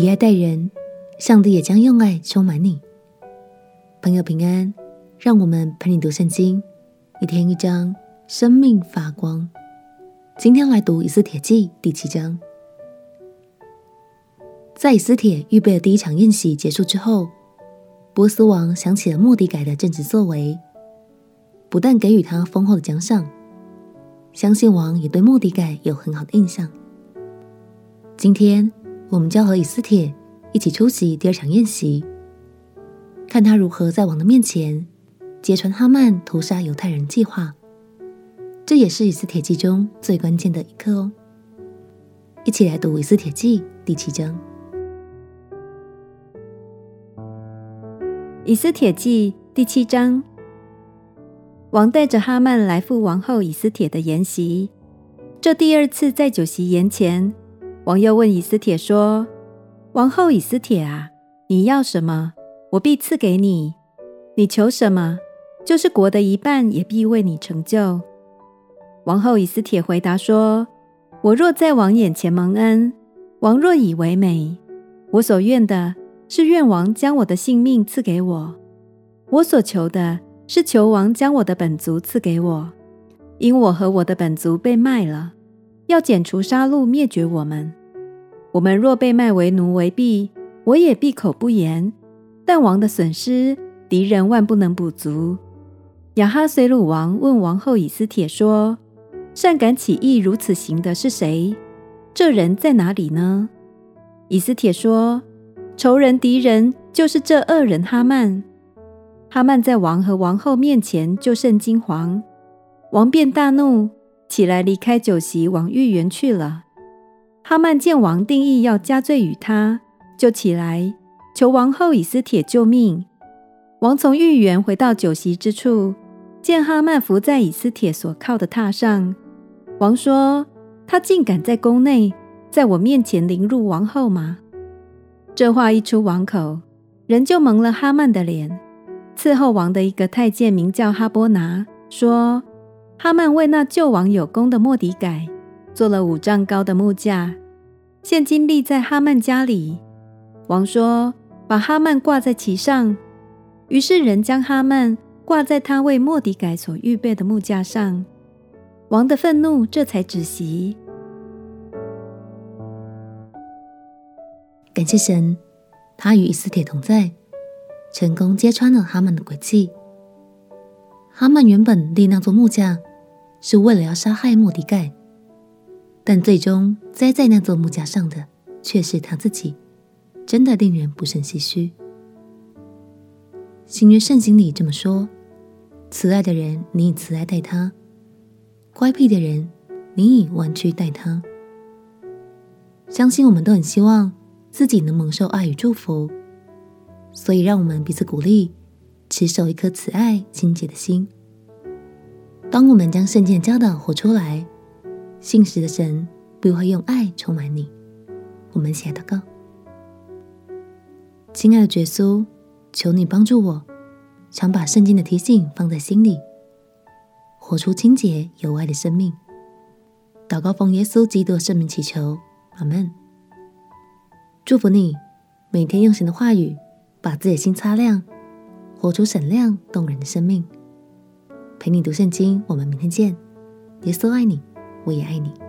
以爱待人，上帝也将用爱充满你。朋友平安，让我们陪你读圣经，一天一章，生命发光。今天来读以斯帖记第七章。在以斯帖预备的第一场宴席结束之后，波斯王想起了莫底改的正直作为，不但给予他丰厚的奖赏，相信王也对莫底改有很好的印象。今天，我们将和以斯帖一起出席第二场宴席，看他如何在王的面前揭穿哈曼屠杀犹太人计划。这也是以斯帖记中最关键的一刻哦。一起来读以斯帖记第七章。以斯帖记第七章，王带着哈曼来赴王后以斯帖的筵席。这第二次在酒席筵前，王又问以斯帖说：“王后以斯帖啊，你要什么，我必赐给你；你求什么，就是国的一半也必为你成就。”王后以斯帖回答说：“我若在王眼前蒙恩，王若以为美，我所愿的。”是愿王将我的性命赐给我，我所求的是求王将我的本族赐给我，因我和我的本族被卖了，要剪除杀戮灭绝我们。我们若被卖为奴为婢，我也闭口不言。但王的损失，敌人万不能补足。亚哈随鲁王问王后以斯帖说：“擅敢起意如此行的是谁？这人在哪里呢？”以斯帖说。仇人敌人就是这恶人哈曼。哈曼在王和王后面前就甚惊惶，王便大怒，起来离开酒席，往御园去了。哈曼见王定义要加罪于他，就起来求王后以斯帖救命。王从御园回到酒席之处，见哈曼伏在以斯帖所靠的榻上。王说：“他竟敢在宫内，在我面前凌辱王后吗？”这话一出王口，人就蒙了哈曼的脸。伺候王的一个太监名叫哈波拿，说：“哈曼为那救王有功的莫迪改，做了五丈高的木架，现今立在哈曼家里。”王说：“把哈曼挂在其上。”于是人将哈曼挂在他为莫迪改所预备的木架上。王的愤怒这才止息。感谢神，他与以斯帖同在，成功揭穿了哈曼的诡计。哈曼原本立那座木架，是为了要杀害末底改，但最终栽在那座木架上的却是他自己，真的令人不胜唏嘘。新约圣经里这么说：慈爱的人，你以慈爱待他；乖僻的人，你以弯曲待他。相信我们都很希望。自己能蒙受爱与祝福，所以让我们彼此鼓励，持守一颗慈爱、清洁的心。当我们将圣经教导活出来，信实的神必会用爱充满你。我们一起来祷告：亲爱的耶稣，求你帮助我，常把圣经的提醒放在心里，活出清洁有爱的生命。祷告奉耶稣基督的圣名祈求，阿门。祝福你，每天用神的话语把自己的心擦亮，活出闪亮动人的生命。陪你读圣经，我们明天见。耶稣爱你，我也爱你。